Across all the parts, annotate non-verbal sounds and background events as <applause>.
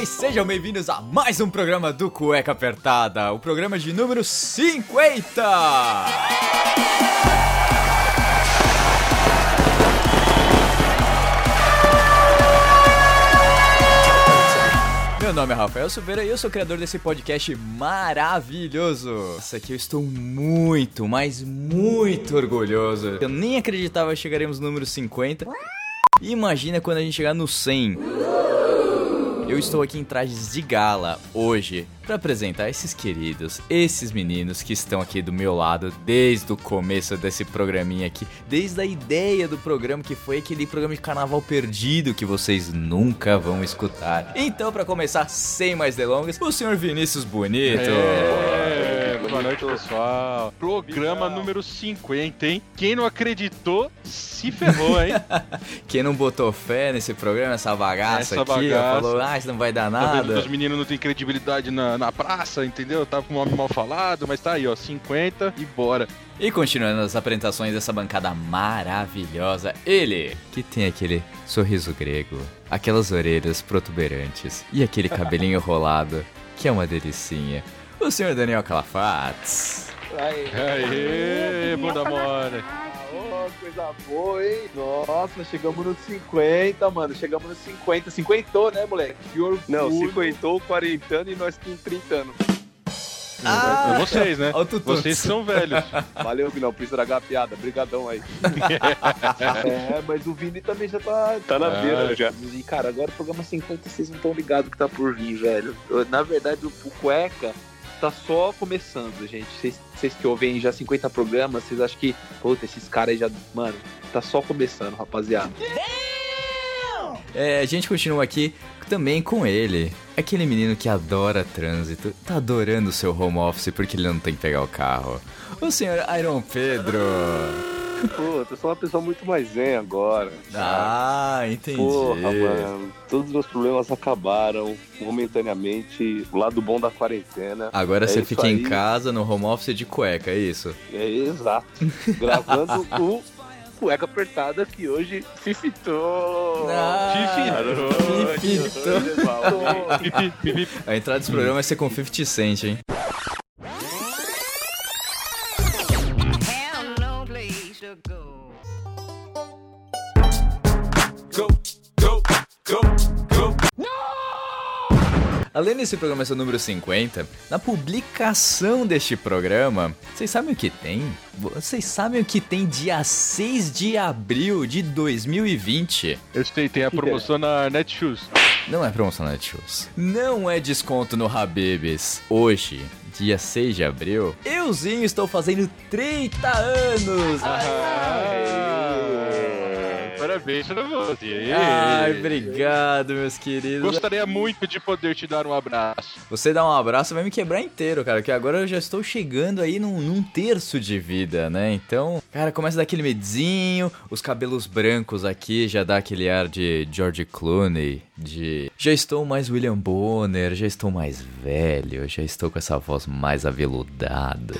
Bem, sejam bem-vindos a mais um programa do Cueca Apertada, o programa de número 50! Meu nome é Rafael Silveira e eu sou o criador desse podcast maravilhoso. Isso aqui eu estou muito, mas muito orgulhoso. Eu nem acreditava que chegaremos no número 50. Imagina quando a gente chegar no 100. Eu estou aqui em trajes de gala hoje para apresentar esses queridos, esses meninos que estão aqui do meu lado desde o começo desse programinha aqui, desde a ideia do programa que foi aquele programa de carnaval perdido que vocês nunca vão escutar. Então, para começar, sem mais delongas, o senhor Vinícius Bonito. É, boa noite, pessoal. Programa número 50, hein? Quem não acreditou, se ferrou, hein? <laughs> Quem não botou fé nesse programa, essa bagaça Essa aqui, bagaça. falou, ah, isso não vai dar Tá nada. os meninos não têm credibilidade na, na praça, entendeu? Tava com o nome mal falado, mas tá aí, ó, 50 e bora. E continuando as apresentações dessa bancada maravilhosa, ele que tem aquele sorriso grego, aquelas orelhas protuberantes e aquele cabelinho <laughs> enrolado, que é uma delicinha. O senhor Daniel Calafates. Aê, bunda mole. Coisa boa, hein? Nossa, chegamos nos 50, mano. Chegamos nos 50. 50, né, moleque? Que orgulho. Não, 50 ou 40 anos e nós com 30 anos. Ah, Vocês, né? Vocês são velhos. <laughs> Valeu, Vinão, por estragar a piada. Brigadão aí. <laughs> é, mas o Vini também já tá... Tá na Ah, beira já. E, cara, agora o programa 50, vocês não estão ligados que tá por vir, velho. Eu, Na verdade, o, o Cueca tá só começando, gente. Vocês- que ouvem já 50 programas, vocês acham que, puta, esses caras já... Mano, tá só começando, rapaziada. É, a gente continua aqui também com ele, aquele menino que adora trânsito, tá adorando o seu home office porque ele não tem que pegar o carro. O senhor Iron Pedro. Pô, eu sou uma pessoa muito mais zen agora. Ah, entendi. Porra, mano. Todos os meus problemas acabaram momentaneamente. O lado bom da quarentena. Agora É você fica em aí. casa no home office de cueca, é isso? É exato. Gravando <laughs> o cueca apertada que hoje fifitou. Fifitou. A entrada desse programa vai ser com 50 Cent, hein? Além desse programa ser o número 50, na publicação deste programa, vocês sabem o que tem? Vocês sabem o que tem dia 6 de abril de 2020? Eu sei, tem a promoção na Netshoes. Não é promoção na Netshoes. Não é desconto no Habibs. Hoje, dia 6 de abril, euzinho estou fazendo 30 anos! Parabéns pra você. Ai, obrigado, meus queridos. Gostaria muito de poder te dar um abraço. Você dá um abraço vai me quebrar inteiro, cara, que agora eu já estou chegando aí num, num terço de vida, né? Então, cara, começa daquele medinho, os cabelos brancos aqui já dá aquele ar de George Clooney, de já estou mais William Bonner, já estou mais velho, já estou com essa voz mais aveludada.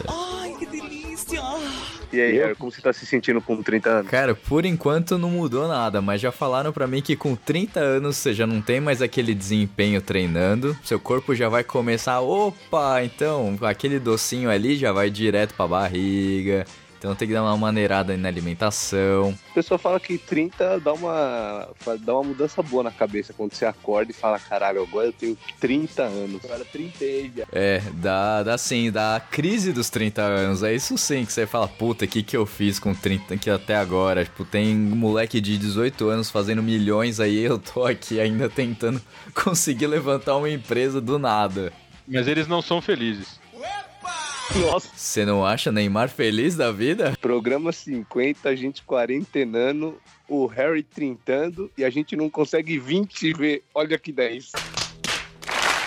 E aí, como você tá se sentindo com 30 anos? Cara, por enquanto não mudou nada, mas já falaram pra mim que com 30 anos você já não tem mais aquele desempenho treinando, seu corpo já vai começar, opa, então aquele docinho ali já vai direto pra barriga. Então tem que dar uma maneirada na alimentação. A pessoa fala que 30 dá uma, dá uma mudança boa na cabeça quando você acorda e fala: caralho, agora eu tenho 30 anos. Agora 30 aí, já. É, dá, dá sim, dá a crise dos 30 anos. É isso sim que você fala, puta, o que, que eu fiz com 30 aqui até agora? Tipo, tem um moleque de 18 anos fazendo milhões aí, eu tô aqui ainda tentando <laughs> conseguir levantar uma empresa do nada. Mas eles não são felizes. Nossa, Você não acha Neymar feliz da vida? programa 50, a gente quarentenando, o Harry trintando e a gente não consegue 20 ver. Olha que 10.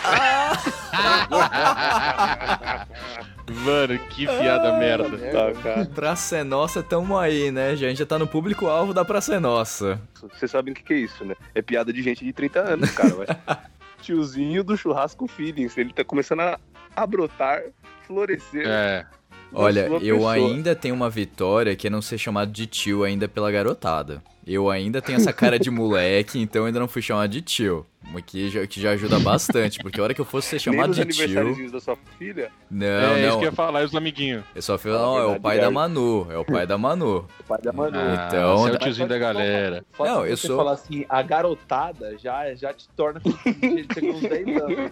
<laughs> Mano, que piada merda. Tá, cara. Praça é Nossa, tamo aí, né? Gente já tá no público-alvo da Praça é Nossa. Vocês sabem o que, que é isso, né? É piada de gente de 30 anos, cara. <laughs> Tiozinho do churrasco feelings. Ele tá começando a, a brotar, florescer. É. Olha, eu pessoa. ainda tenho uma vitória que é não ser chamado de tio ainda pela garotada. Eu ainda tenho essa cara de moleque, então ainda não fui chamado de tio. O que já, que já ajuda bastante, porque a hora que eu fosse ser chamado de tio. da sua filha, Não, é isso não. que eu ia falar, e os amiguinhos. Eu só fui, Ah, não, é o pai é. da Manu. É o pai da Manu. O pai da Manu. Ah, Então, você é o tiozinho da galera. Só Não, se eu você sou- falar assim, a garotada já, já te torna <laughs> feliz, chega uns 10 anos.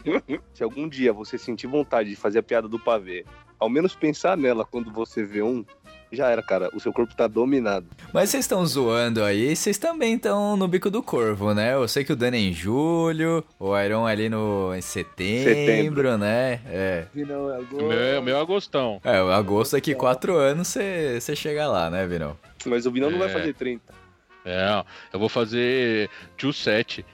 se algum dia você sentir vontade de fazer a piada do pavê, ao menos pensar nela quando você vê um, já era, cara. O seu corpo tá dominado. Mas vocês estão zoando aí, vocês também estão no bico do corvo, né? Eu sei que o Dani é em julho, o Iron ali no em setembro, Setembro. né? É. Vinão, O agora... meu, é- o meu é Agostão. É, o agosto daqui quatro anos você chega lá, né, Vinão? Mas o Vinão não vai É. fazer 30. É, eu vou fazer tio 7.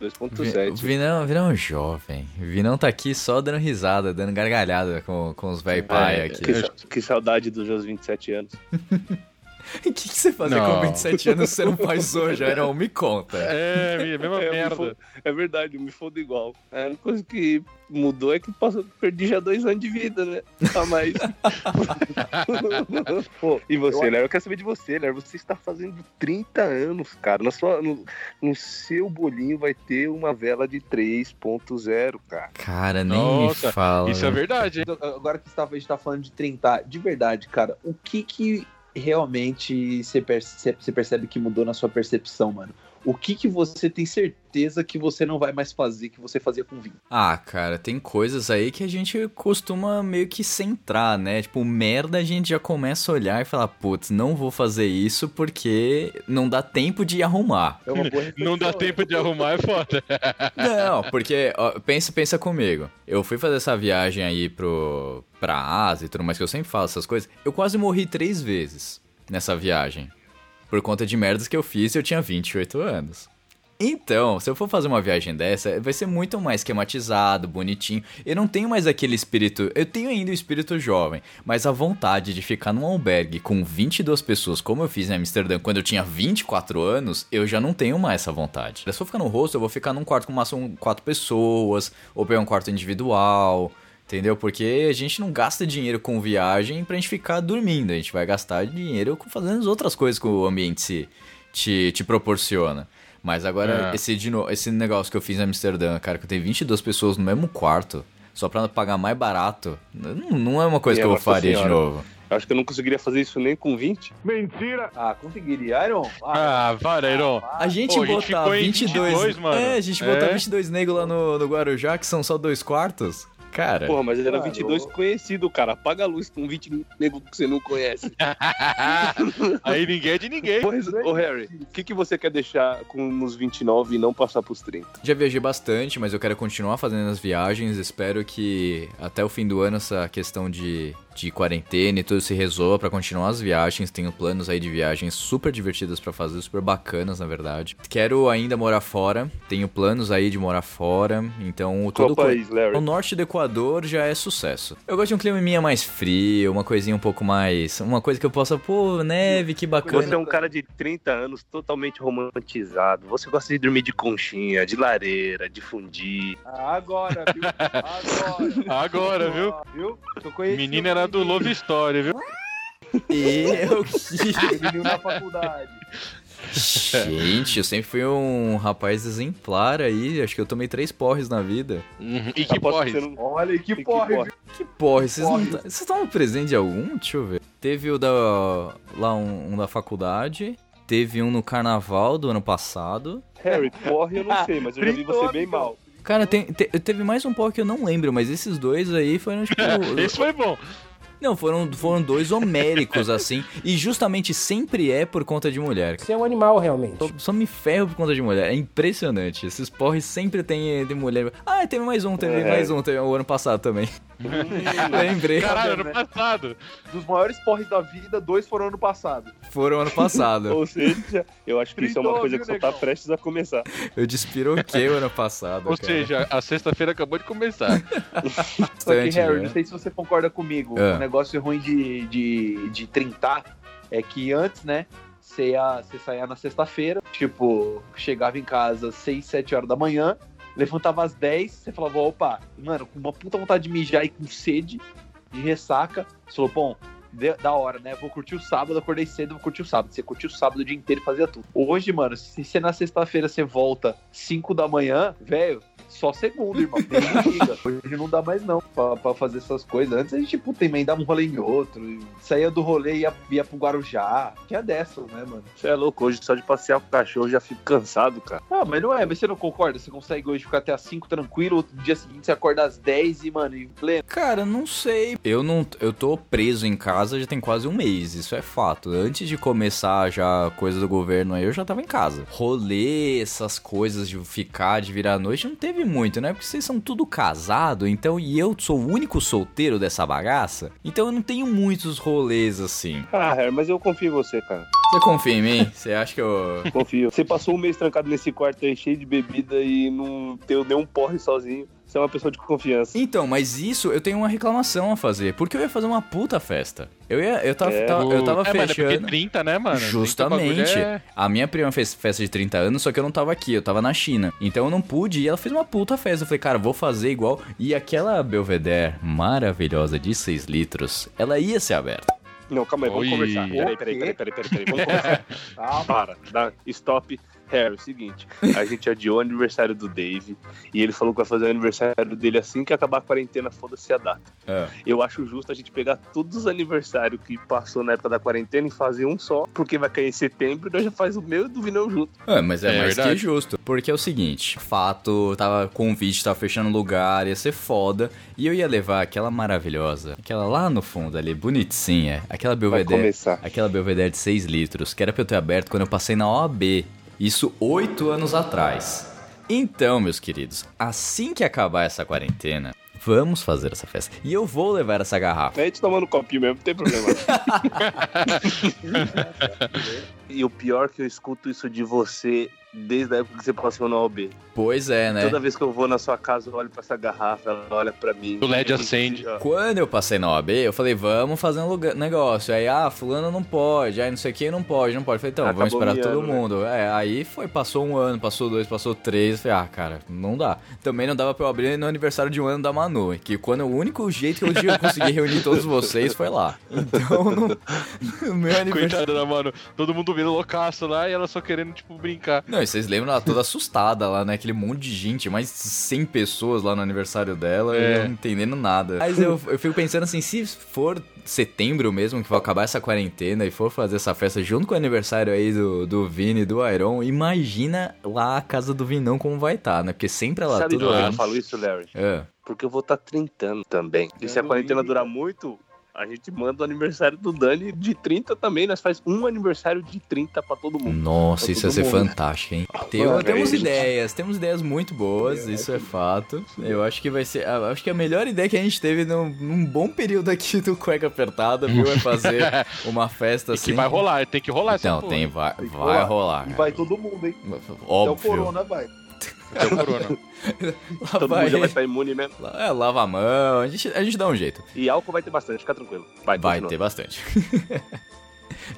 2.7. Vi- Vinão, Vinão é um jovem. Vinão tá aqui só dando risada, dando gargalhada com, com os velho pai É, aqui. Que, que saudade dos meus 27 anos. <laughs> O que, que você fazer Não. com 27 anos você não faz hoje, Iron? Me conta. É, a mesma É, merda. é verdade, eu me fodo igual. A única coisa que mudou é que passou, perdi já dois anos de vida, né? A mais. <laughs> Pô, e você, Léo? Eu quero saber de você, Léo. Você está fazendo 30 anos, cara. Na sua, no, no seu bolinho vai ter uma vela de 3.0, cara. Cara, nem Nossa, me fala. Isso é verdade, hein? Agora que tá- a gente tá falando de 30, de verdade, cara, o que que realmente você percebe, que mudou na sua percepção, mano? O que que você tem certeza que você não vai mais fazer que você fazia com 20? Ah, cara, tem coisas aí que a gente costuma meio que centrar, né? Tipo, merda a gente já começa a olhar e falar, putz, não vou fazer isso porque não dá tempo de arrumar. É uma boa <laughs> Não dá reflexão, tempo de arrumar, é foda. <laughs> Não, porque, ó, pensa, pensa comigo. Eu fui fazer essa viagem aí pro, pra Ásia e tudo mais, que eu sempre falo essas coisas. Eu quase morri três vezes nessa viagem. Por conta de merdas que eu fiz eu tinha 28 anos. Então, se eu for fazer uma viagem dessa, vai ser muito mais esquematizado, bonitinho. Eu não tenho mais aquele espírito. Eu tenho ainda o espírito jovem, mas a vontade de ficar num albergue com 22 pessoas, como eu fiz em Amsterdã quando eu tinha 24 anos, eu já não tenho mais essa vontade. Se eu for ficar no rosto, eu vou ficar num quarto com máximo 4 pessoas, ou pegar um quarto individual. Entendeu? Porque a gente não gasta dinheiro com viagem pra gente ficar dormindo. A gente vai gastar dinheiro com fazendo as outras coisas que o ambiente se, te, te proporciona. Mas agora, É. esse, de no- esse negócio que eu fiz em Amsterdã, cara, que eu tenho 22 pessoas no mesmo quarto, só pra pagar mais barato, não, não é uma coisa que eu faria de Senhora. novo. Acho que eu não conseguiria fazer isso nem com 20. Ah, conseguiria, Iron? Ah, para, Iron. A gente Pô, a gente botar ficou em 22, 22, mano. É, a gente botar É. 22 negros lá no, no Guarujá, que são só dois quartos. Cara, Porra, mas era Cara, 22 eu- conhecido, cara. Apaga a luz com 20 nego que você não conhece. <laughs> Aí ninguém é de ninguém. Porra, ô Harry, o que, que você quer deixar com nos 29 e não passar pros 30? Já viajei bastante, mas eu quero continuar fazendo as viagens. Espero que até o fim do ano essa questão de, de quarentena e tudo se resolva pra continuar as viagens. Tenho planos aí de viagens super divertidas pra fazer, super bacanas, na verdade. Quero ainda morar fora. Tenho planos aí de morar fora. Então, Qual todo país, o Larry? norte do Equador já é sucesso. Eu gosto de um clima minha mais frio, uma coisinha um pouco mais, uma coisa que eu possa, pô, neve, que bacana. Você é um cara de 30 anos totalmente romantizado. Você gosta de dormir de conchinha, de lareira, de fundir. Agora, viu? <laughs> Agora. Agora, viu? Viu? Menina o do Love Story, viu? <laughs> Eu que na faculdade. Gente, eu sempre fui um rapaz exemplar aí. Acho que eu tomei três porres na vida. Uhum. E que não- Olha que que porra, porra. Que porre, vocês Porre. tá- vocês estavam presentes de algum? Deixa eu ver. Teve o da. lá um, um da faculdade. Teve um no carnaval do ano passado. Harry, porra, eu não sei, mas eu já vi você bem mal. Cara, tem- te- teve mais um porre que eu não lembro, mas esses dois aí foram tipo. <laughs> Esse foi bom. Não, foram, foram dois homéricos, <laughs> assim. E justamente sempre é por conta de mulher. Você é um animal, realmente. Só, só me ferro por conta de mulher. É impressionante. Esses porres sempre tem de mulher. Ah, teve mais um, teve É. mais um, teve o ano passado também. <laughs> Lembrei. Caralho, ano né? passado. Dos maiores porres da vida, dois foram ano passado. Foram ano passado. <laughs> Ou seja, eu acho que isso é uma coisa que só tá prestes a começar. Eu despiroquei o ano passado. Ou cara. seja, a sexta-feira acabou de começar. Só que, Harry, né? não sei se você concorda comigo. É. O negócio ruim de, de, de trintar é que antes, né? Você, ia, você saía na sexta-feira, tipo, chegava em casa às 6, 7 horas da manhã, levantava às 10, você falava, opa, mano, com uma puta vontade de mijar e com sede, de ressaca, você falou, bom, da hora, né? Vou curtir o sábado, acordei cedo, vou curtir o sábado. Você curtiu o sábado o dia inteiro e fazia tudo. Hoje, mano, se você na sexta-feira você volta 5 da manhã, velho, só segunda, irmão. <laughs> Hoje não dá mais não pra, pra fazer essas coisas. Antes a gente, puta, emendava um rolê em outro. Saía do rolê e ia, ia pro Guarujá. Que é dessas, né, mano? Você é louco, hoje só de passear com o cachorro eu já fico cansado, cara. Ah, mas não é, mas você não concorda? Você consegue hoje ficar até às 5 tranquilo, outro dia seguinte você acorda às 10 e, mano, em pleno. Cara, não sei. Eu não, eu tô preso em casa já tem quase um mês, isso é fato. Antes de começar já a coisa do governo aí, eu já tava em casa. Rolê, essas coisas de ficar, de virar à noite, não teve muito, né? Porque vocês são tudo casado, então e eu sou o único solteiro dessa bagaça, então eu não tenho muitos rolês assim. Ah, Harry, mas eu confio em você, cara. Você confia em mim? Você acha que eu Confio. Você passou um mês trancado nesse quarto aí cheio de bebida e não deu nenhum porre sozinho. Você é uma pessoa de confiança. Então, mas isso eu tenho uma reclamação a fazer, porque eu ia fazer uma puta festa. Eu ia, eu tava, É, tava- eu tava é, mano, é fechando. 30, né, mano? 30 Justamente. é- A minha prima fez festa de 30 anos, só que eu não tava aqui, eu tava na China. Então eu não pude e ela fez uma puta festa. Eu falei, cara, vou fazer igual. E aquela Belvedere maravilhosa de 6 litros, ela ia ser aberta. Não, calma aí, vamos Oi. conversar. Peraí, peraí, peraí, peraí, peraí, peraí. Vamos conversar. <laughs> Para, dá, stop. Harry, é o seguinte, a <laughs> gente adiou o aniversário do Dave e ele falou que vai fazer o aniversário dele assim que acabar a quarentena, foda-se a data. É. Eu acho justo a gente pegar todos os aniversários que passou na época da quarentena e fazer um só, porque vai cair em setembro e nós já faz o meu e do Vinão junto. É, mas é, É mais verdade. que justo. Porque é o seguinte, fato, tava convite, tava fechando lugar, ia ser foda. E eu ia levar aquela maravilhosa, aquela lá no fundo ali, bonitinha, aquela Belvedere. começar. Aquela Belvedere de 6 litros, que era pra eu ter aberto quando eu passei na OAB. Isso oito anos atrás. Então, meus queridos, assim que acabar essa quarentena, vamos fazer essa festa. E eu vou levar essa garrafa. A gente tomando um copinho mesmo, não tem problema. <laughs> e o pior é que eu escuto isso de você desde a época que você passou na OB. Pois é, né? Toda vez que eu vou na sua casa, eu olho pra essa garrafa, ela olha pra mim. O LED acende. Quando eu passei na OAB, eu falei, vamos fazer um lugar- negócio. Aí, ah, fulano não pode, aí não sei quem não pode, não pode. Eu falei, então, vamos Acabou esperar todo né? mundo. É, aí foi, passou um ano, passou dois, passou três. Eu falei, ah, cara, não dá. Também não dava pra eu abrir no aniversário de um ano da Manu, que quando o único jeito que eu tinha conseguir reunir todos vocês foi lá. Então, no, <laughs> no meu aniversário. Coitada da mano, todo mundo vendo loucaço lá e ela só querendo, tipo, brincar. Não, e vocês lembram ela toda assustada lá, né? Aquele monte de gente, mais 100 pessoas lá no aniversário dela, e É. eu não entendendo nada. Mas eu, eu fico pensando assim, se for setembro mesmo, que vai acabar essa quarentena e for fazer essa festa junto com o aniversário aí do, do Vini e do Iron, imagina lá a casa do Vinão como vai estar, né? Porque sempre ela Sabe de tudo onde eu falo isso, Larry? É. Porque eu vou estar trintando também. E se a quarentena durar muito, a gente manda o aniversário do Dani de 30 também. Nós faz um aniversário de 30 pra todo mundo. Nossa, Pra isso ia ser mundo. fantástico, hein? Tem- Mano, temos é- ideias, temos ideias muito boas, isso é fato. Eu acho que vai ser. ah, Acho que a melhor ideia que a gente teve num, num bom período aqui do Cueca Apertada, viu? É fazer <laughs> uma festa E assim. que vai rolar, tem que rolar essa Então, tem, vai, vai rolar. rolar. E vai todo mundo, hein? Até o Óbvio. Corona vai. Até o corona. <laughs> Todo vai, mundo já vai estar imune mesmo. é, lava a mão, a gente, a gente dá um jeito. E álcool vai ter bastante, fica tranquilo. Vai, Vai ter bastante. <laughs>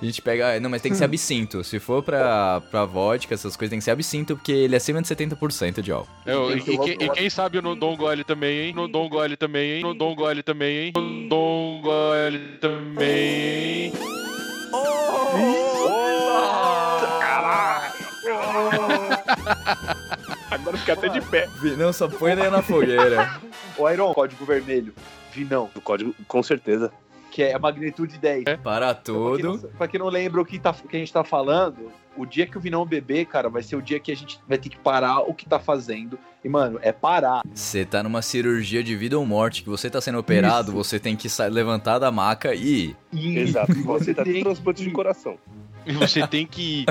A gente pega. Não, mas tem que ser absinto. Se for pra, pra vodka, essas coisas, tem que ser absinto, porque ele é acima de 70% de álcool. Eu, e, e quem- e quem sabe no Dom Gole também, hein? No Dom Gole também, hein? No Dom Gole também, hein? No Dom Gole também, hein? <laughs> Agora fica até de pé. Não, só põe ele na fogueira. O Iron, código vermelho. Vinão, O código, com certeza. que é a magnitude 10. Para Pra quem, não, tudo. pra quem não lembra o que, tá, que a gente tá falando, o dia que o Vinão beber, cara, vai ser o dia que a gente vai ter que parar o que tá fazendo. E, mano, é parar. Você tá numa cirurgia de vida ou morte, que você tá sendo operado, você tem que levantar da maca e. Exato. Você tá tem com transplante de coração. E você tem que.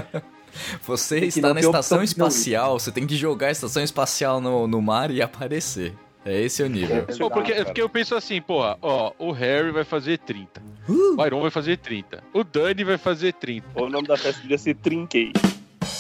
Você está na estação não espacial, você tem que jogar a estação espacial no, no mar e aparecer. É esse o nível. Pô, porque, cara. porque eu penso assim, porra, ó, o Harry vai fazer 30. O Iron vai fazer 30. O Dani vai fazer 30. O nome da festa podia ser Trinquei.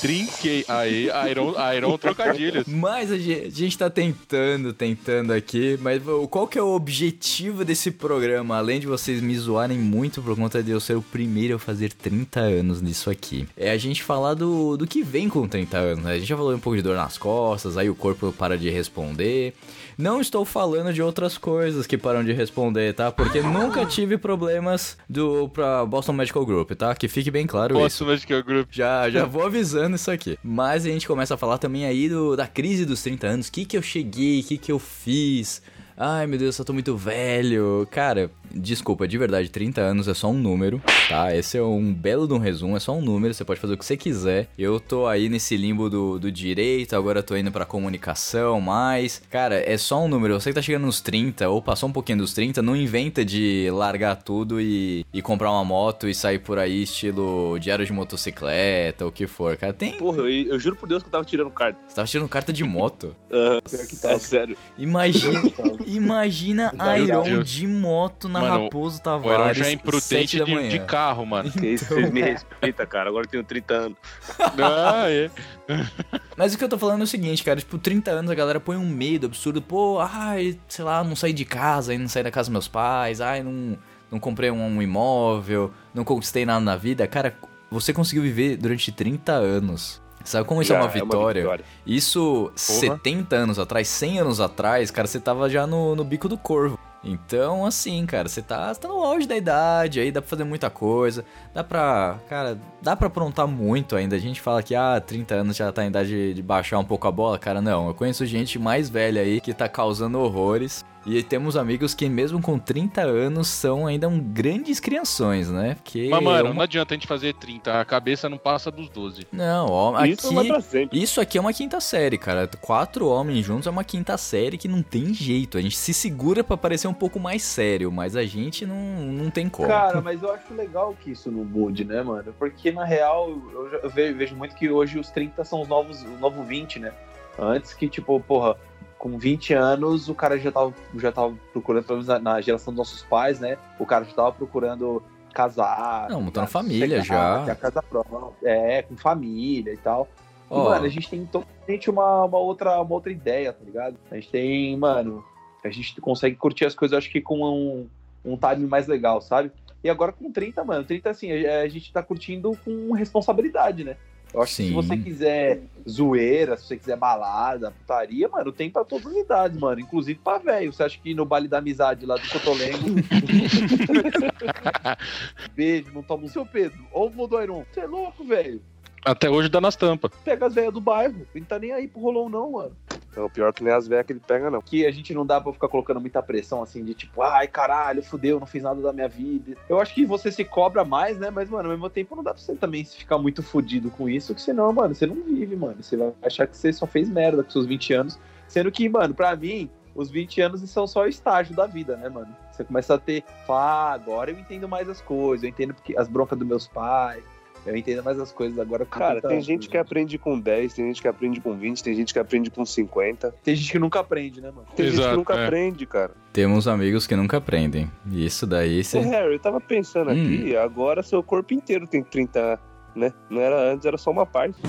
Trinquei. Aí, Iron, Iron trocadilhos. Mas a gente, a gente tá tentando, tentando aqui, mas qual que é o objetivo desse programa? Além de vocês me zoarem muito por conta de eu ser o primeiro a fazer 30 anos nisso aqui. É a gente falar do, do que vem com 30 anos, né? A gente já falou um pouco de dor nas costas, aí o corpo para de responder. Não estou falando de outras coisas que param de responder, tá? Porque nunca tive problemas do pra Boston Medical Group, tá? Que fique bem claro isso. Posso Magical Group. Já, já <laughs> vou avisando isso aqui. Mas a gente começa a falar também aí do, da crise dos 30 anos. O que que eu cheguei? O que que eu fiz? Ai, meu Deus, eu tô muito velho. Cara, desculpa, de verdade, 30 anos é só um número, tá? Esse é um belo de um resumo, é só um número, você pode fazer o que você quiser. Eu tô aí nesse limbo do, do direito, agora eu tô indo pra comunicação, mas... Cara, é só um número. Você que tá chegando nos 30, ou passou um pouquinho dos 30, não inventa de largar tudo e, e comprar uma moto e sair por aí estilo diário de motocicleta, ou o que for. Cara, tem... Porra, eu, eu juro por Deus que eu tava tirando carta. Você tava tirando carta de moto? <laughs> Aham, Pior que tá. é <laughs> sério. Imagina... <laughs> Imagina Iron de moto na Mano, Raposo O Tavares. Iron já é imprudente de, de carro, mano. Que isso, vocês me respeitam, cara. Agora eu tenho 30 anos. <laughs> ah, é. <laughs> Mas o que eu tô falando é o seguinte, cara, tipo, 30 anos a galera põe um medo absurdo, pô, ai, sei lá, não saí de casa, aí não saí da casa dos meus pais, ai, não, não comprei um, um imóvel, não conquistei nada na vida. Cara, você conseguiu viver durante 30 anos. Sabe como isso é Já uma vitória? Isso 70 anos atrás, 100 anos atrás, cara, você tava já no, no bico do corvo. Então, assim, cara, você tá, tá no auge da idade, aí dá pra fazer muita coisa, dá pra, cara, dá pra aprontar muito ainda. A gente fala que, ah, 30 anos já tá em idade de, de baixar um pouco a bola, cara, não. Eu conheço gente mais velha aí que tá causando horrores. E temos amigos que, mesmo com 30 anos, são ainda um grandes crianções, né? Porque. Mas, mano, é uma- não adianta a gente fazer 30. A cabeça não passa dos 12. Não, ó, Isso vai aqui. pra sempre. Isso aqui é uma quinta série, cara. Quatro homens juntos é uma quinta série que não tem jeito. A gente se segura pra parecer um pouco mais sério, mas a gente não, não tem como. Cara, <laughs> mas eu acho legal que isso não mude, né, mano? Porque na real, eu, já- eu ve- vejo muito que hoje os 30 são os novos, o novo 20, né? Antes que, tipo, porra, com 20 anos o cara já tava, já tava procurando, pelo menos na, na geração dos nossos pais, né? O cara já tava procurando casar. Não, montando ligado? família Chegar, já. casa própria, é, com família e tal. E, Ó. mano, a gente tem totalmente uma, uma, outra, uma outra ideia, tá ligado? A gente tem, mano, a gente consegue curtir as coisas, acho que com um, um timing mais legal, sabe? E agora com 30, mano, 30 assim, a, a gente tá curtindo com responsabilidade, né? Eu acho que Sim. se você quiser zoeira, se você quiser balada, putaria, mano, tem pra todas as idades, mano. Inclusive pra velho. Você acha que no baile da amizade lá do Cotolengo. <laughs> Beijo, não toma o seu Pedro. Ou mudou Iron. Você é louco, velho. Até hoje dá nas tampas. Pega as velhas do bairro. Ele tá nem aí pro rolão, não, mano. Não, pior que nem as velhas que ele pega, não. que a gente não dá pra ficar colocando muita pressão assim de tipo, ai caralho, fudeu, não fiz nada da minha vida. Eu acho que você se cobra mais, né? Mas, mano, ao mesmo tempo não dá pra você também ficar muito fudido com isso, que senão, mano, você não vive, mano. Você vai achar que você só fez merda com seus 20 anos. Sendo que, mano, pra mim, os 20 anos são só o estágio da vida, né, mano? Você começa a ter, fala, ah, agora eu entendo mais as coisas, eu entendo porque as broncas dos meus pais, eu entendo mais as coisas agora. com Cara, 30 tem anos, gente que né? aprende com 10, tem gente que aprende com 20, tem gente que aprende com 50. Tem gente que nunca aprende, né, mano? Tem gente Exato, que nunca é. aprende, cara. Temos amigos que nunca aprendem. E Isso daí Ô, você. Harry, eu tava pensando aqui, agora seu corpo inteiro tem 30, né? Não era antes, era só uma parte.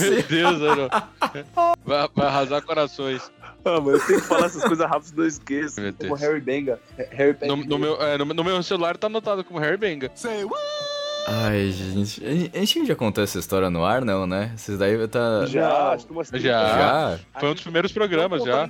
Meu Deus, Iron. Vai, vai arrasar corações. Ah, mas eu tenho que falar essas coisas rápido, eu esqueço. Meu Como Deus. Harry Benga. Harry Benga. No, no meu, é, no, no meu celular tá anotado como Harry Benga. Ai, gente. A gente já contou essa história no ar, não, né? Esses daí tá. Já, Não. acho que umas 30 Já. Já? Foi um dos primeiros programas já.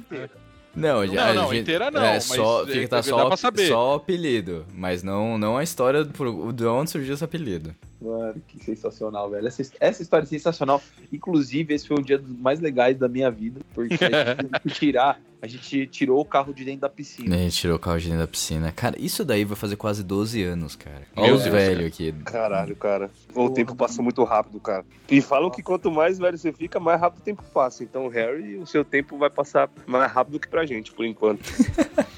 Não, já. Não, não, a gente- inteira não, É, mas só, é, fica tá só, só o apelido. Mas não, não a história por, de onde surgiu esse apelido. Mano, que sensacional, velho. Essa, essa história é sensacional. Inclusive, esse foi um dia dos mais legais da minha vida, porque a gente <laughs> teve que tirar, a gente tirou o carro de dentro da piscina. A gente tirou o carro de dentro da piscina. Cara, isso daí vai fazer quase 12 anos, cara. Olha os velhos aqui. Caralho, cara. O tempo passa muito rápido, cara. E falam que quanto mais velho você fica, mais rápido o tempo passa. Então, Harry, o seu tempo vai passar mais rápido que pra gente, por enquanto. <laughs>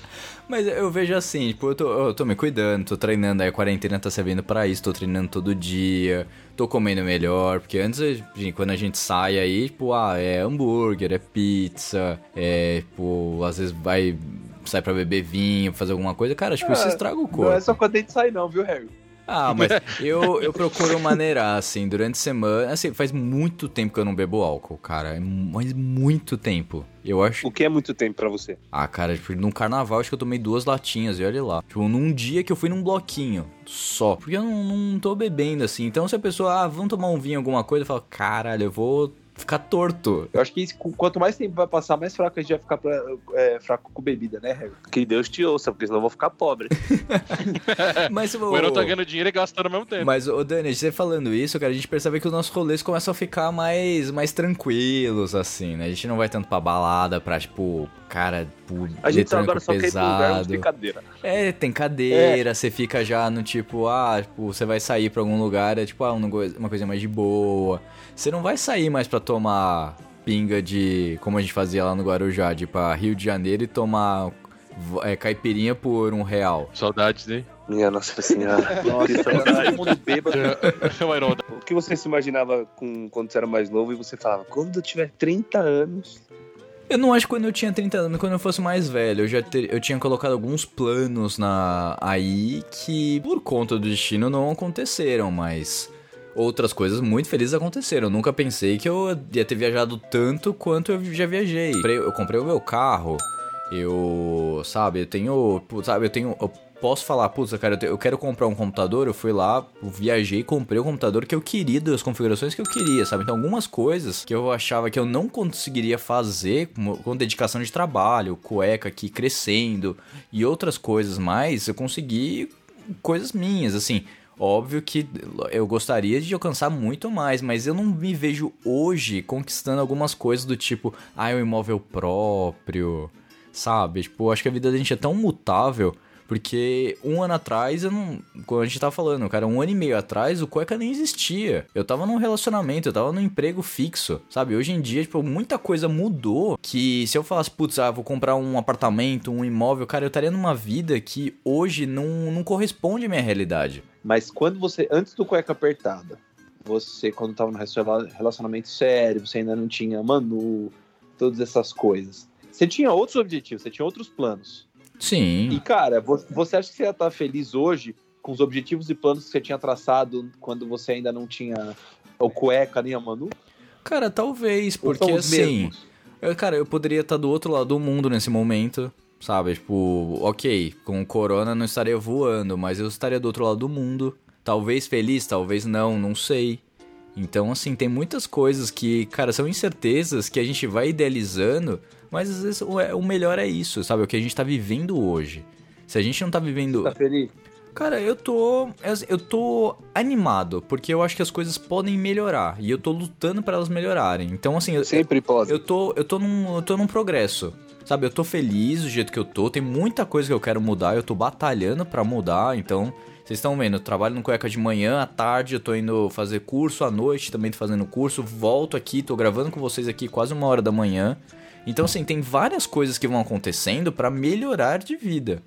Mas eu vejo assim, tipo, eu tô, eu tô me cuidando, tô treinando, aí a quarentena tá servindo pra isso, tô treinando todo dia, tô comendo melhor, porque antes, quando a gente sai aí, tipo, ah, é hambúrguer, é pizza, é, tipo, às vezes vai, sai pra beber vinho, fazer alguma coisa, cara, tipo, isso É, estraga o Não corpo. é só quando a gente sai, não, viu, Harry? Ah, mas <laughs> eu, eu procuro maneirar, assim, durante a semana. Assim, faz muito tempo que eu não bebo álcool, cara. É Mas muito tempo. Eu acho. O que é muito tempo pra você? Ah, cara, tipo, num carnaval acho que eu tomei duas latinhas, e olha lá. Tipo, num dia que eu fui num bloquinho só. Porque eu não, não tô bebendo, assim. Então se a pessoa, ah, vamos tomar um vinho, alguma coisa, eu falo, caralho, eu vou ficar torto. Eu acho que isso, quanto mais tempo vai passar, mais fraco a gente vai ficar pra- é, fraco com bebida, né? Que Deus te ouça, porque senão eu vou ficar pobre. <laughs> Mas O Heron tá ganhando dinheiro e gastando ao mesmo tempo. Mas, ô Dani, você falando isso, cara, a gente percebe que os nossos rolês começam a ficar mais, mais tranquilos, assim, né? A gente não vai tanto pra balada, pra, tipo, cara, tipo, A gente eletrônico agora só quer ir lugar onde pesado. tem cadeira. É, tem cadeira, você fica já no tipo, ah, tipo, você vai sair pra algum lugar, é tipo, ah, uma coisa uma coisa mais de boa. Você não vai sair mais pra tomar pinga de, como a gente fazia lá no Guarujá, de ir pra Rio de Janeiro e tomar é, caipirinha por um real. Saudades, né? Minha nossa senhora. <laughs> Nossa, todo mundo bêbado. o Heron, O que você se imaginava com, quando você era mais novo e você falava, quando eu tiver 30 anos. Eu não acho que quando eu tinha 30 anos, quando eu fosse mais velho, eu já ter, eu tinha colocado alguns planos na aí que por conta do destino não aconteceram, mas outras coisas muito felizes aconteceram. Eu nunca pensei que eu ia ter viajado tanto quanto eu já viajei. Eu comprei o meu carro, eu, sabe, eu tenho, sabe, eu tenho eu Posso falar, putz, cara, eu te- eu quero comprar um computador, eu fui lá, viajei, comprei o computador que eu queria, das configurações que eu queria, sabe? Então, algumas coisas que eu achava que eu não conseguiria fazer com, com dedicação de trabalho, cueca aqui crescendo e outras coisas mais, eu consegui coisas minhas, assim. Óbvio que eu gostaria de alcançar muito mais, mas eu não me vejo hoje conquistando algumas coisas do tipo, ah, um imóvel próprio, sabe? Tipo, acho que a vida da gente é tão mutável. Porque um ano atrás, eu não. Quando a gente tava falando, cara, um ano e meio atrás, o cueca nem existia. Eu tava num relacionamento, eu tava num emprego fixo, sabe? Hoje em dia, tipo, muita coisa mudou. Que se eu falasse, putz, ah, vou comprar um apartamento, um imóvel, cara, eu estaria numa vida que hoje não, não corresponde à minha realidade. Mas quando você, antes do cueca apertada, você, quando tava no rela- relacionamento sério, você ainda não tinha Manu, todas essas coisas. Você tinha outros objetivos, você tinha outros planos. Sim. E, cara, vo- você acha que você ia estar feliz hoje com os objetivos e planos que você tinha traçado quando você ainda não tinha o cueca nem a Manu? Cara, talvez, porque assim. Eu, cara, eu poderia estar do outro lado do mundo nesse momento, sabe? Tipo, ok, com o corona não estaria voando, mas eu estaria do outro lado do mundo. Talvez feliz, talvez não, não sei. Então, assim, tem muitas coisas que, cara, são incertezas que a gente vai idealizando, mas às vezes o, é- melhor é isso, sabe? O que a gente tá vivendo hoje. Se a gente não tá vivendo. Tá feliz? Cara, eu tô. Eu tô animado, porque eu acho que as coisas podem melhorar. E eu tô lutando pra elas melhorarem. Então, assim, eu, Sempre pode. eu tô, eu tô num, eu tô num progresso. Sabe, eu tô feliz do jeito que eu tô. Tem muita coisa que eu quero mudar. Eu tô batalhando pra mudar. Então, vocês estão vendo, eu trabalho no cueca de manhã, à tarde eu tô indo fazer curso, à noite também tô fazendo curso. Volto aqui, tô gravando com vocês aqui quase uma hora da manhã. Então, assim, tem várias coisas que vão acontecendo pra melhorar de vida.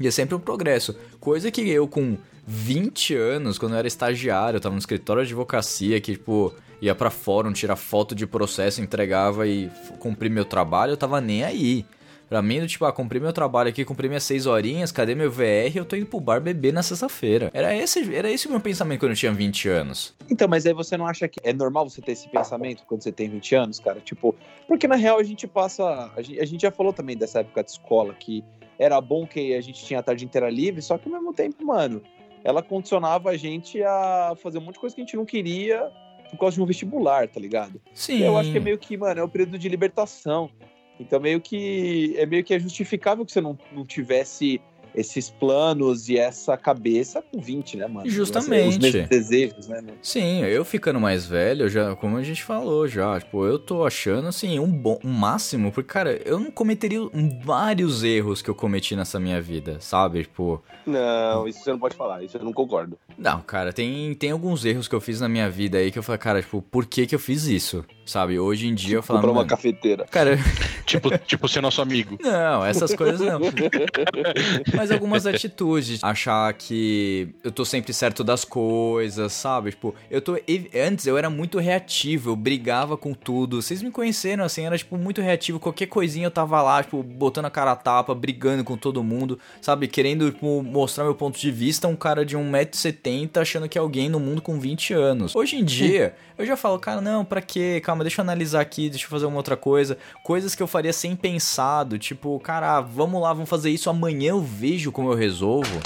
E é sempre um progresso. Coisa que eu, com 20 anos, quando eu era estagiário, eu tava no escritório de advocacia, que, tipo, ia pra fórum, tirar foto de processo, entregava e cumprir meu trabalho, eu tava nem aí. Pra mim, do tipo, ah, cumpri meu trabalho aqui, cumpri minhas 6 horinhas, cadê meu VR? Eu tô indo pro bar beber na sexta-feira. Era esse, era esse o meu pensamento quando eu tinha 20 anos. Então, mas aí você não acha que é normal você ter esse pensamento quando você tem 20 anos, cara? Tipo, porque na real a gente passa. A gente, a gente já falou também dessa época de escola que era bom que a gente tinha a tarde inteira livre, só que ao mesmo tempo, mano, ela condicionava a gente a fazer um monte de coisa que a gente não queria por causa de um vestibular, tá ligado? Sim. Eu acho que é meio que, mano, é o período de libertação. Então meio que é meio que é justificável que você não, não tivesse esses planos e essa cabeça com 20, né, mano? Justamente. Os mesmos desejos, né, mano? Sim, eu ficando mais velho, já, como a gente falou já, tipo, eu tô achando assim, um bom, um máximo, porque, cara, eu não cometeria vários erros que eu cometi nessa minha vida, sabe? Tipo, Não, isso você não pode falar, isso eu não concordo. não, cara, tem, tem alguns erros que eu fiz na minha vida aí que eu falei, cara, tipo, por que que eu fiz isso? Sabe? Hoje em dia eu falo, Comprar uma cafeteira. cara, <laughs> Tipo, tipo ser nosso amigo. Não, essas coisas não. <laughs> Mas algumas atitudes. <laughs> Achar que eu tô sempre certo das coisas, sabe? Tipo, eu tô. Antes eu era muito reativo, eu brigava com tudo. Vocês me conheceram assim, era tipo muito reativo. Qualquer coisinha eu tava lá, tipo, botando a cara a tapa, brigando com todo mundo, sabe? Querendo tipo, mostrar meu ponto de vista. Um cara de 1,70m achando que é alguém no mundo com 20 anos. Hoje em dia, eu já falo, cara, não, pra quê? Calma, deixa eu analisar aqui, deixa eu fazer uma outra coisa. Coisas que eu faria sem pensado, tipo, cara, vamos lá, vamos fazer isso amanhã, eu vejo como eu resolvo.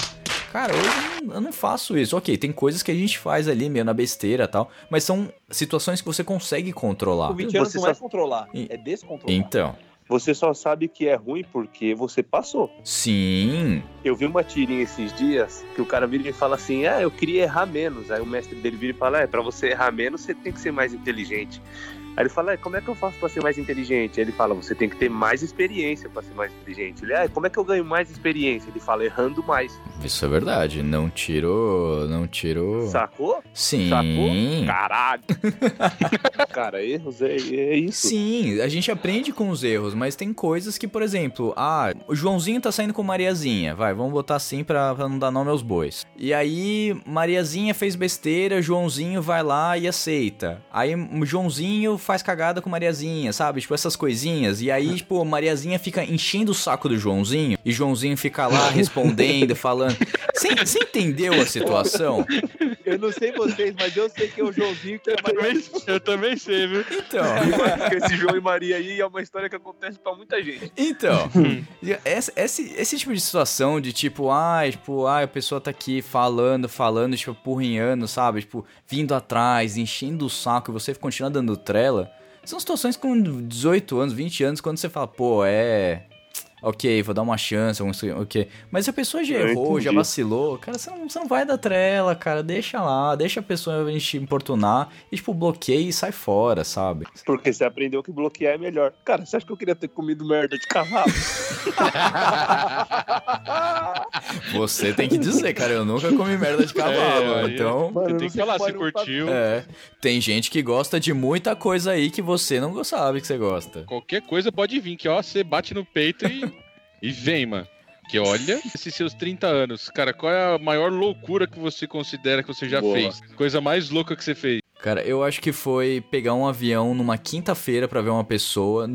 Cara, hoje eu não, eu não faço isso. Ok, tem coisas que a gente faz ali meio na besteira e tal, mas são situações que você consegue controlar. O 20 anos Você não é só- controlar, E- é descontrolar. Então, Você só sabe que é ruim porque você passou. sim, Eu vi uma tirinha esses dias que o cara vira e fala assim: Ah, eu queria errar menos. Aí o mestre dele vira e fala: É, pra você errar menos, você tem que ser mais inteligente. Aí ele fala: é, Como é que eu faço pra ser mais inteligente? Aí ele fala: Você tem que ter mais experiência pra ser mais inteligente. Ele: Ah, como é que eu ganho mais experiência? Ele fala: Errando mais. isso é verdade. Não tiro. Não tiro. Sacou? Sim. Sacou? Caralho. <laughs> cara, erros é, é isso. Sim, a gente aprende com os erros, mas tem coisas que, por exemplo, ah, o Joãozinho tá saindo com Mariazinha, vai, vamos botar assim pra, pra não dar nome aos bois. E aí, Mariazinha fez besteira, Joãozinho vai lá e aceita. Aí, Joãozinho faz cagada com Mariazinha, sabe? Tipo, essas coisinhas. E aí, tipo, Mariazinha fica enchendo o saco do Joãozinho, e Joãozinho fica lá <laughs> respondendo, falando. Você entendeu a situação? Eu não sei vocês, mas eu sei que é o Joãozinho que é também, eu também sei, viu? Então. <laughs> Esse João e Maria aí é uma história que acontece pra muita gente. Então, esse, esse, esse tipo de situação de tipo, ai, tipo, ai, a pessoa tá aqui falando, falando, tipo, apurrinhando, sabe? Tipo, vindo atrás, enchendo o saco e você continua dando trela. São situações com 18 anos, 20 anos, quando você fala, pô, é. Ok, vou dar uma chance, ok. Mas se a pessoa já Eu errou, já entendi. vacilou, cara, você não, você não vai dar trela, cara. Deixa lá, deixa a pessoa te importunar e, tipo, bloqueia e sai fora, sabe? Porque você aprendeu que bloquear é melhor. Cara, você acha que eu queria ter comido merda de cavalo? <laughs> Você tem que dizer, cara, eu nunca comi merda de cavalo, É, então. Você tem que falar se curtiu. É, tem gente que gosta de muita coisa aí que você não sabe que você gosta. Qualquer coisa pode vir, que ó, você bate no peito e, e vem, mano. Que olha, esses seus 30 anos, cara, qual é a maior loucura que você considera que você já Boa. fez? Coisa mais louca que você fez? Cara, eu acho que foi pegar um avião numa quinta-feira pra ver uma pessoa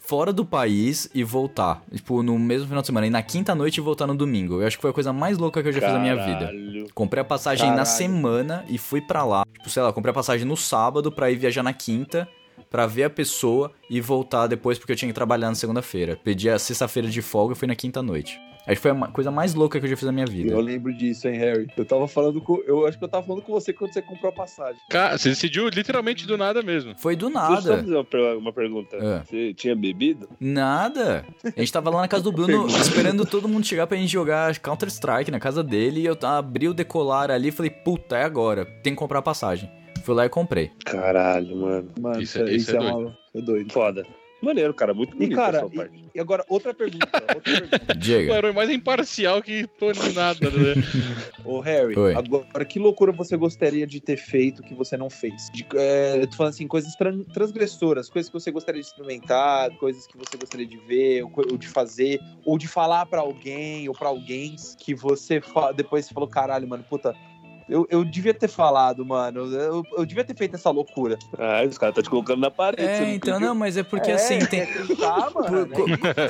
fora do país e voltar. Tipo, no mesmo final de semana. E na quinta noite e voltar no domingo. Eu acho que foi a coisa mais louca que eu já fiz na minha vida. Caralho. Comprei a passagem na Caralho. semana e fui pra lá. Tipo, sei lá, comprei a passagem no sábado pra ir viajar na quinta, pra ver a pessoa e voltar depois porque eu tinha que trabalhar na segunda-feira. Pedi a sexta-feira de folga e fui na quinta noite. Acho que foi a coisa mais louca que eu já fiz na minha vida. Eu lembro disso, hein, Harry? Eu tava falando com. Eu acho que eu tava falando com você quando você comprou a passagem. Cara, você decidiu literalmente do nada mesmo. Foi do Deixa eu só nada. fazer uma, uma pergunta. É. Você tinha bebido? Nada. A gente tava lá na casa do Bruno <laughs> esperando todo mundo chegar pra gente jogar Counter-Strike na casa dele e eu abri o decolar ali e falei, puta, é agora. Tem que comprar a passagem. Fui lá e comprei. Caralho, mano. Mano, Isso isso, é- é, isso é uma- é doido. Foda. Maneiro, cara. Muito E bonito cara, a sua parte. e, e agora outra pergunta. Outra <laughs> pergunta. O Diego. herói mais imparcial que tô de nada, né? Ô, Harry, Oi. agora que loucura você gostaria de ter feito que você não fez? De, é, eu tô falando assim, coisas tran- transgressoras, coisas que você gostaria de experimentar, coisas que você gostaria de ver, ou, ou de fazer, ou de falar pra alguém, ou pra alguém que você depois você falou, caralho, mano, puta. Eu, eu devia ter falado, mano. Eu, eu devia ter feito essa loucura. Ah, os caras estão te colocando na parede. É, então, não, mas é porque É, assim, tem. tentar, <laughs> mano.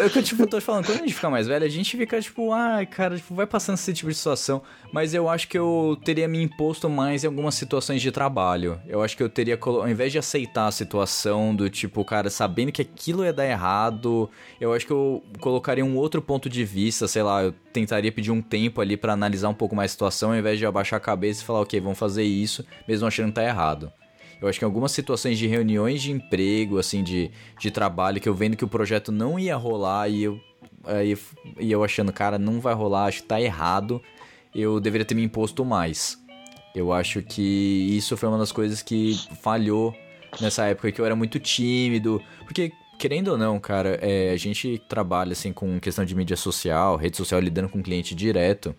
É que eu tipo, tô te falando, quando a gente fica mais velho, a gente fica tipo, ai, cara, tipo, vai passando esse tipo de situação. Mas eu acho que eu teria me imposto mais em algumas situações de trabalho. Eu acho que eu teria, colo- ao invés de aceitar a situação do tipo, cara, sabendo que aquilo ia dar errado, eu acho que eu colocaria um outro ponto de vista, sei lá, eu tentaria pedir um tempo ali pra analisar um pouco mais a situação, ao invés de abaixar a cabeça e falar, ok, vamos fazer isso, mesmo achando que tá errado. Eu acho que em algumas situações de reuniões de emprego, assim, de, de trabalho, que eu vendo que o projeto não ia rolar e eu aí, e eu achando, cara, não vai rolar, acho que tá errado, eu deveria ter me imposto mais. Eu acho que isso foi uma das coisas que falhou nessa época, que eu era muito tímido, porque querendo ou não, cara, é, a gente trabalha assim com questão de mídia social, rede social, lidando com cliente direto.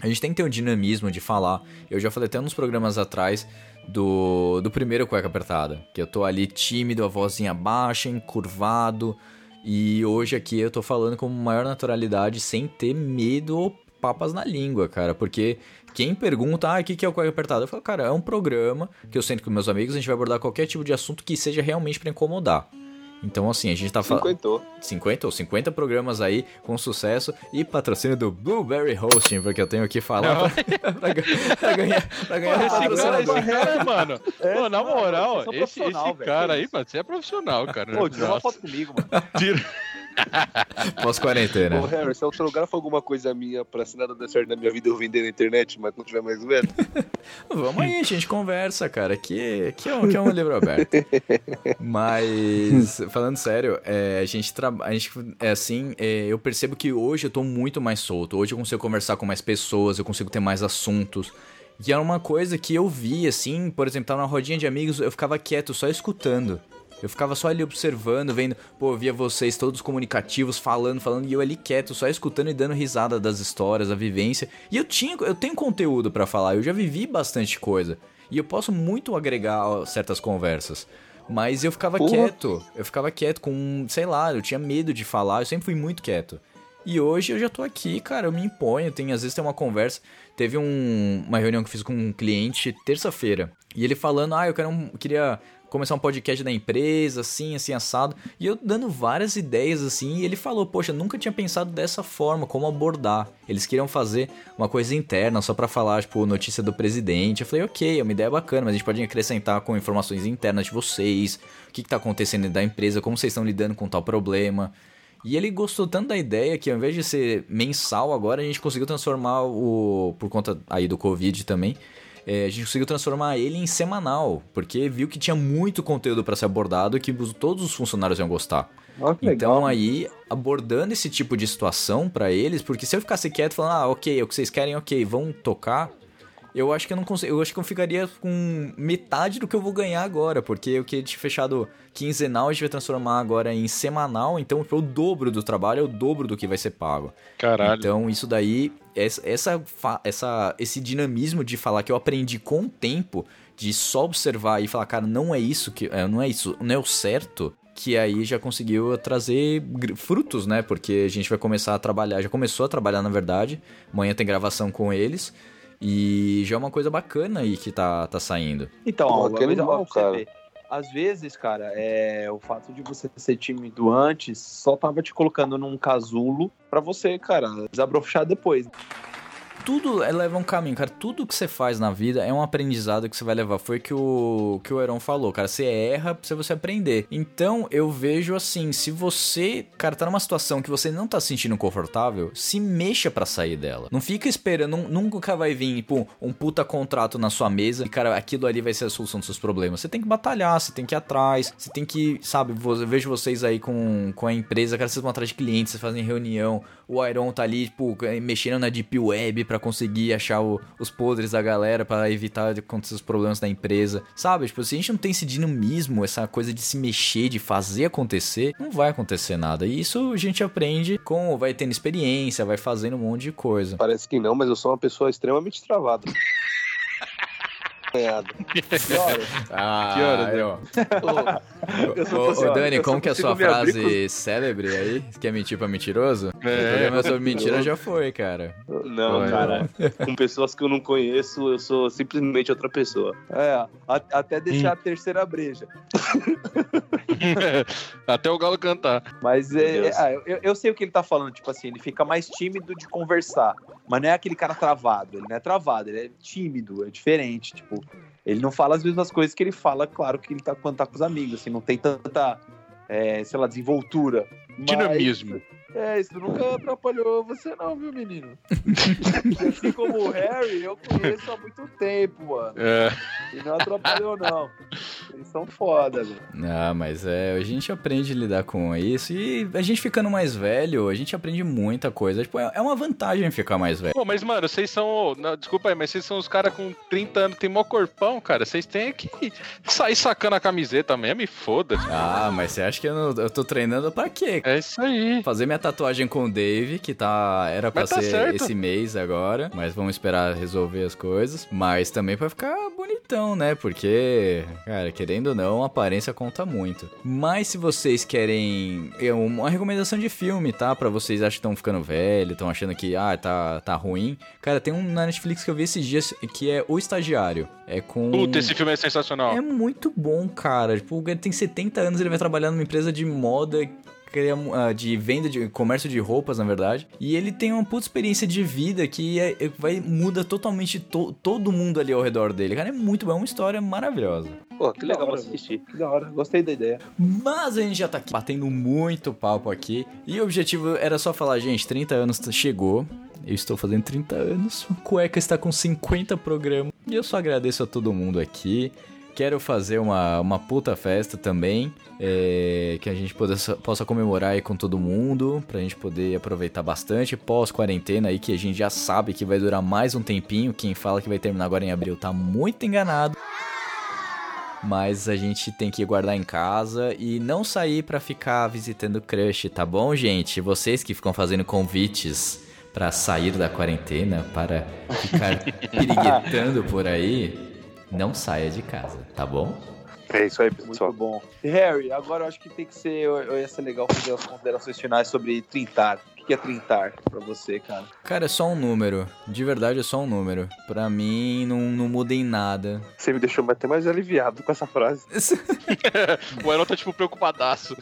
A gente tem que ter um dinamismo de falar. Eu já falei até nos programas atrás do, do primeiro cueca apertada, que eu tô ali tímido, a vozinha baixa, encurvado, e hoje aqui eu tô falando com maior naturalidade, sem ter medo ou papas na língua, cara, porque quem pergunta, ah, o que, que é o cueca apertada? Eu falo, cara, é um programa que eu sento com meus amigos, a gente vai abordar qualquer tipo de assunto que seja realmente para incomodar. Então, assim, a gente tá falando. Cinquentou. 50 ou 50 programas aí com sucesso e patrocínio do Blueberry Hosting, porque eu tenho que falar <laughs> pra, pra pra ganhar, pra ganhar Esse cara, patrocinador. esse cara, mano. Pô, na moral, esse, esse cara que aí, mano, você é profissional, cara. Pô, tira uma foto comigo, mano. Tira- <laughs> Pós-quarentena. Ô, Harry, se autografo alguma coisa minha pra se nada der certo na minha vida eu vender na internet, mas não tiver mais vendo? <laughs> Vamos aí, a gente conversa, cara. Aqui, aqui, é, um, aqui é um livro aberto. <laughs> Mas, falando sério, é, a gente trabalha. É assim, é, eu percebo que hoje eu tô muito mais solto. Hoje eu consigo conversar com mais pessoas, eu consigo ter mais assuntos. E era uma coisa que eu vi, assim, por exemplo, tava na rodinha de amigos, eu ficava quieto, só escutando. Eu ficava só ali observando, vendo, pô, via vocês todos comunicativos, falando, falando, e eu ali quieto, só escutando e dando risada das histórias, da vivência. E eu tinha, eu tenho conteúdo pra falar, eu já vivi bastante coisa. E eu posso muito agregar certas conversas. Mas eu ficava Porra. quieto, eu ficava quieto com, sei lá, eu tinha medo de falar, eu sempre fui muito quieto. E hoje eu já tô aqui, cara, eu me imponho, tem, às vezes tem uma conversa. Teve um- uma reunião que eu fiz com um cliente terça-feira. E ele falando, ah, eu quero um- queria começar um podcast da empresa, assim, assim, assado. E eu dando várias ideias, assim, e ele falou, poxa, nunca tinha pensado dessa forma, como abordar. Eles queriam fazer uma coisa interna, só pra falar, tipo, notícia do presidente. Eu falei, ok, é uma ideia bacana, mas a gente pode acrescentar com informações internas de vocês, o que, que tá acontecendo da empresa, como vocês estão lidando com tal problema. E ele gostou tanto da ideia que ao invés de ser mensal agora, a gente conseguiu transformar o. Por conta aí do Covid também. É, a gente conseguiu transformar ele em semanal, porque viu que tinha muito conteúdo para ser abordado e que os- todos os funcionários iam gostar. Então aí, abordando esse tipo de situação pra eles, porque se eu ficasse quieto falando, ah, ok, é o que vocês querem, ok, vão tocar, eu acho que eu não consigo, eu acho que eu ficaria com metade do que eu vou ganhar agora, porque o que eu tinha fechado quinzenal, a gente vai transformar agora em semanal, então foi o dobro do trabalho, é o dobro do que vai ser pago. Caralho. Então, isso daí, essa, essa, essa- esse dinamismo de falar que eu aprendi com o tempo, de só observar e falar, cara, não é isso que. é, Não é isso, não é o certo. Que aí já conseguiu trazer frutos, né? Porque a gente vai começar a trabalhar, já começou a trabalhar, na verdade. Amanhã tem gravação com eles. E já é uma coisa bacana aí que tá, tá saindo. Então, Pô, pra você cara. ver, Às vezes, cara, é, o fato de você ser tímido antes só tava te colocando num casulo pra você, cara, desabrochar depois. Tudo leva um caminho, cara. Tudo que você faz na vida é um aprendizado que você vai levar. Foi que o que o Heron falou, cara. Você erra pra você aprender. Então eu vejo assim: se você, cara, tá numa situação que você não tá se sentindo confortável, se mexa pra sair dela. Não fica esperando, nun- nunca vai vir, pô, um puta contrato na sua mesa e, cara, aquilo ali vai ser a solução dos seus problemas. Você tem que batalhar, você tem que ir atrás, você tem que, sabe, eu vejo vocês aí com, com a empresa, cara, vocês vão atrás de clientes, vocês fazem reunião, o Iron tá ali, tipo, mexendo na Deep Web pra conseguir achar o- os podres da galera, pra evitar acontecer os problemas da empresa, sabe? Tipo, se a gente não tem esse dinamismo, essa coisa de se mexer, de fazer acontecer, não vai acontecer nada. E isso a gente aprende com, vai tendo experiência, vai fazendo um monte de coisa. Parece que não, mas eu sou uma pessoa extremamente travada. Ah, Que horas, aí, ó. Eu sou Ô, Dani, como que é a sua frase célebre aí? Quer mentir pra mentiroso? É. O programa sobre mentira já foi, cara. Não, Olha. cara. <laughs> Com pessoas que eu não conheço, eu sou simplesmente outra pessoa. É, a- até deixar a terceira breja. <laughs> Até o galo cantar. Mas é, é, ah, eu, eu sei o que ele tá falando, tipo assim, ele fica mais tímido de conversar. Mas não é aquele cara travado, ele não é travado, ele é tímido, é diferente, tipo, ele não fala as mesmas coisas que ele fala, claro, que ele tá quando tá com os amigos, assim, não tem tanta, é, sei lá, desenvoltura. Mas- Dinamismo. É, isso nunca atrapalhou você não, viu, menino? <laughs> assim como o Harry, eu conheço há muito tempo, mano. É, E não atrapalhou, não. Eles são foda, velho. Ah, mas é, a gente aprende a lidar com isso e a gente ficando mais velho, a gente aprende muita coisa. Tipo, é é uma vantagem ficar mais velho. Pô, mas, mano, vocês são. não, desculpa aí, mas vocês são os caras com 30 anos, tem mó corpão, cara. Vocês têm que sair sacando a camiseta mesmo e foda-se. Ah, mas você acha que eu, não, eu tô treinando pra quê? É isso aí. Fazer minha tatuagem com o Dave, que tá. Era pra tá ser certo. esse mês agora, mas vamos esperar resolver as coisas. Mas também pra ficar bonitão, né? Porque, cara, querendo ou não, a aparência conta muito. Mas se vocês querem é uma recomendação de filme, tá? Pra vocês acham que estão ficando velho, estão achando que, ah, tá, tá ruim. Cara, tem um na Netflix que eu vi esses dias que é O Estagiário. É com. Puta, esse filme é sensacional. É muito bom, cara. Tipo, o cara tem 70 anos, ele vai trabalhar numa empresa de moda, de venda de comércio de roupas, na verdade. E ele tem uma puta experiência de vida que é- é- vai muda totalmente to- todo mundo ali ao redor dele. Cara, é muito bom, é uma história maravilhosa. Pô, que legal, Da vou hora, assistir. Que da hora, gostei da ideia. Mas a gente já tá aqui batendo muito papo aqui. E o objetivo era só falar, gente, 30 anos tá- chegou. Eu estou fazendo 30 anos. O Cueca está com 50 programas. E eu só agradeço a todo mundo aqui. Quero fazer uma, uma puta festa também. é, que a gente possa, possa comemorar aí com todo mundo. Pra gente poder aproveitar bastante. Pós-quarentena aí, que a gente já sabe que vai durar mais um tempinho. Quem fala que vai terminar agora em abril tá muito enganado mas a gente tem que guardar em casa e não sair pra ficar visitando crush, tá bom, gente? Vocês que ficam fazendo convites pra sair da quarentena, para ficar <laughs> piriguetando por aí, não saia de casa, tá bom? É isso aí, Muito pessoal. bom. Harry, agora eu acho que tem que ser. Eu, eu ia ser legal fazer as considerações finais sobre trintar. Que é trintar pra você, cara? Cara, é só um número. De verdade, é só um número. Pra mim, não, não muda em nada. Você me deixou até mais aliviado com essa frase. <laughs> <laughs> O Elon tá, tipo, preocupadaço.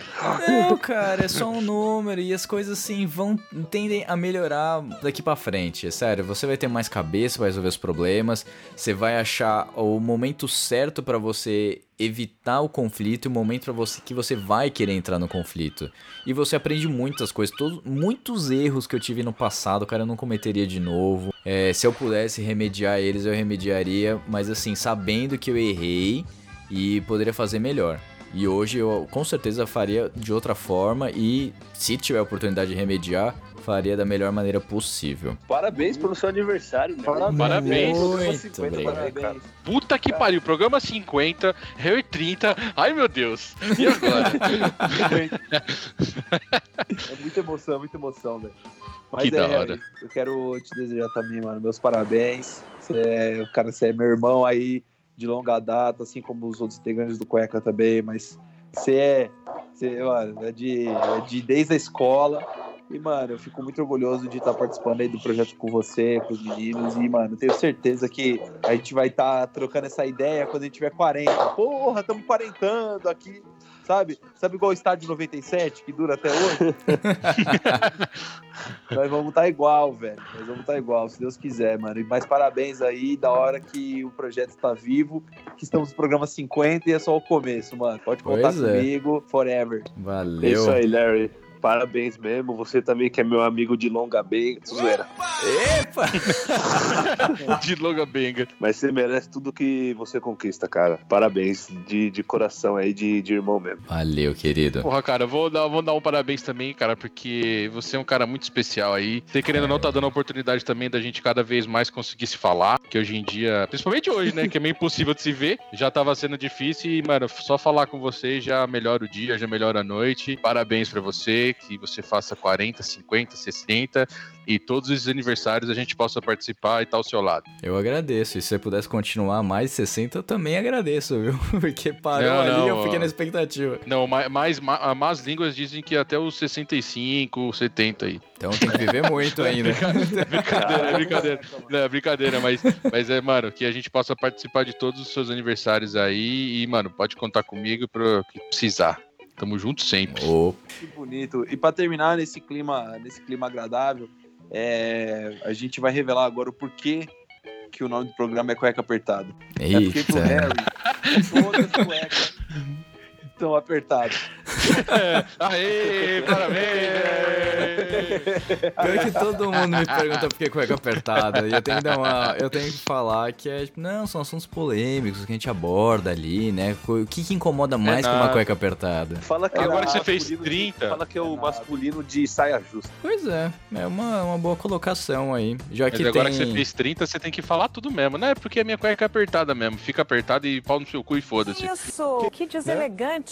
Não, cara, é só um número e as coisas assim vão tendem a melhorar daqui pra frente. É sério, você vai ter mais cabeça, vai resolver os problemas, você vai achar o momento certo pra você evitar o conflito e o momento para você que você vai querer entrar no conflito. E você aprende muitas coisas, todos, muitos erros que eu tive no passado, cara, eu não cometeria de novo. É, se eu pudesse remediar eles, eu remediaria, mas assim, sabendo que eu errei e poderia fazer melhor. E hoje eu com certeza faria de outra forma e se tiver a oportunidade de remediar, faria da melhor maneira possível. Parabéns pelo seu aniversário, né? Parabéns. Muito obrigado. Parabéns. Puta que pariu, programa 50, Harry 30. Ai meu Deus. E agora? <laughs> É muita emoção, é muita emoção, velho. Mas Que é, da Harry, hora. eu quero te desejar também, mano, meus parabéns. Você é, cara, você é meu irmão aí de longa data, assim como os outros integrantes do Cueca também, mas você é, você, mano, é de, é de desde a escola. E, mano, eu fico muito orgulhoso de estar participando aí do projeto com você, com os meninos. E, mano, tenho certeza que a gente vai estar trocando essa ideia quando a gente tiver 40. Porra, estamos quarentando aqui, sabe? Sabe igual o estádio 97, que dura até hoje? <laughs> Nós vamos estar igual, velho. Nós vamos estar igual, se Deus quiser, mano. E mais parabéns aí, da hora que o projeto está vivo, que estamos no programa 50 e é só o começo, mano. Pode contar Pois é. comigo, forever. É Valeu. isso aí, Larry. Parabéns mesmo. Você também que é meu amigo de longa bem. Zoeira. Epa! <laughs> De longa benga. Mas você merece tudo que você conquista, cara. Parabéns de, de coração aí, de, de irmão mesmo. Valeu, querido. Porra, cara, vou dar, vou dar um parabéns também, cara, porque você é um cara muito especial aí. Você querendo ou não, tá dando a oportunidade também da gente cada vez mais conseguir se falar. Que hoje em dia, principalmente hoje, né? Que é meio impossível de se ver. Já tava sendo difícil e, mano, só falar com você já melhora o dia, já melhora a noite. Parabéns pra você, que você faça 40, 50, 60 e todos os aniversários a gente possa participar e estar ao seu lado. Eu agradeço. E se você pudesse continuar mais de 60, eu também agradeço, viu? <laughs> Porque parou Não, ali não, eu fiquei na expectativa. Não, mais, mais, ma- más línguas dizem que até os 65, 70 aí. Então tem que viver muito <laughs> ainda. Brincadeira, é brincadeira. Não, é brincadeira, mas, mas é, mano, que a gente possa participar de todos os seus aniversários aí. E, mano, pode contar comigo pro que precisar. Tamo junto sempre. Ô, Que bonito. E para terminar nesse clima, nesse clima agradável, é, a gente vai revelar agora o porquê que o nome do programa é Cueca Apertado. É porque pro eita. Harry, todas as cuecas estão apertadas. <laughs> Aê, parabéns! Pior que todo mundo me pergunta por que cueca apertada. E eu tenho que dar uma. Eu tenho que falar que é. tipo, Não, são assuntos polêmicos que a gente aborda ali, né? O que, que incomoda mais que uma cueca apertada? Fala que Agora é que você fez masculino 30. De, fala que é o masculino de saia justa. Pois é, é uma, uma boa colocação aí. Já Mas que agora tem. que você fez 30, você tem que falar tudo mesmo. Não é porque a minha cueca é apertada mesmo. Fica apertada e pau no seu cu e foda-se. Isso, que deselegante.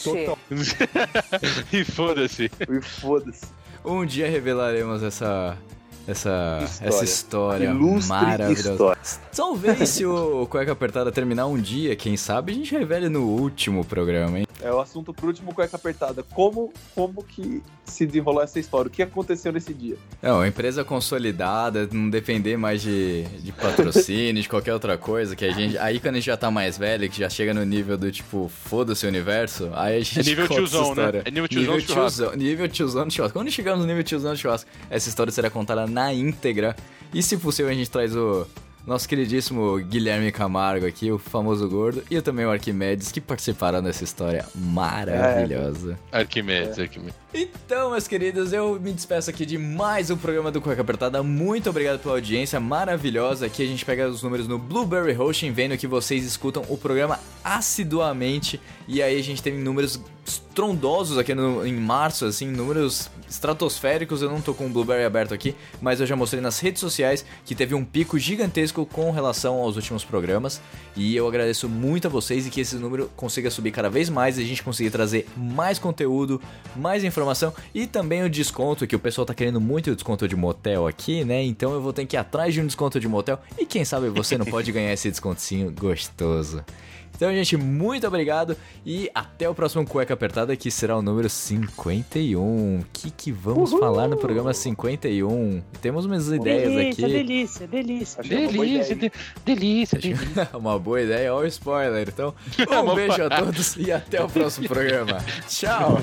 <laughs> e foda-se. E foda-se. Um dia revelaremos essa. Essa História. essa história Ilustre maravilhosa. história. Talvez se o <laughs> Cueca Apertada terminar um dia, quem sabe a gente revele no último programa, hein? É o assunto pro último cueca apertada. Como, como que se desenrolou essa história? O que aconteceu nesse dia? Não, a empresa consolidada, não depender mais de, de patrocínio, de qualquer outra coisa, que a gente. Aí quando a gente já tá mais velho, que já chega no nível do tipo, foda-se o universo, aí a gente. É nível conta essa tiozão, né? história. É nível tiozão de churrasco. tiozão, nível tiozão de churrasco. Quando chegamos no nível tiozão de churrasco, essa história será contada na íntegra. E se possível, a gente traz o. Nosso queridíssimo Guilherme Camargo aqui, o famoso gordo, e também o Arquimedes, que participaram dessa história maravilhosa. Arquimedes, Arquimedes. Então, meus queridos, eu me despeço aqui de mais um programa do Cueca Apertada. Muito obrigado pela audiência maravilhosa. Aqui a gente pega os números no Blueberry Hosting, vendo que vocês escutam o programa assiduamente. E aí a gente tem números estrondosos aqui no, em março, assim, números estratosféricos. Eu não tô com o Blueberry aberto aqui, mas eu já mostrei nas redes sociais que teve um pico gigantesco com relação aos últimos programas. E eu agradeço muito a vocês e que esse número consiga subir cada vez mais e a gente consiga trazer mais conteúdo, mais informação e também o desconto, que o pessoal tá querendo muito o desconto de motel aqui, né? Então eu vou ter que ir atrás de um desconto de motel e quem sabe você não pode <laughs> ganhar esse descontinho gostoso. Então, gente, muito obrigado e até o próximo Cueca Apertada, que será o número 51. O que, que vamos falar no programa 51? Temos umas ideias delícia, aqui. delícia, delícia. Delícia, de- delícia, delícia. <laughs> Uma boa ideia, olha o spoiler. Então, <laughs> um beijo a todos e até o próximo programa. <laughs> Tchau!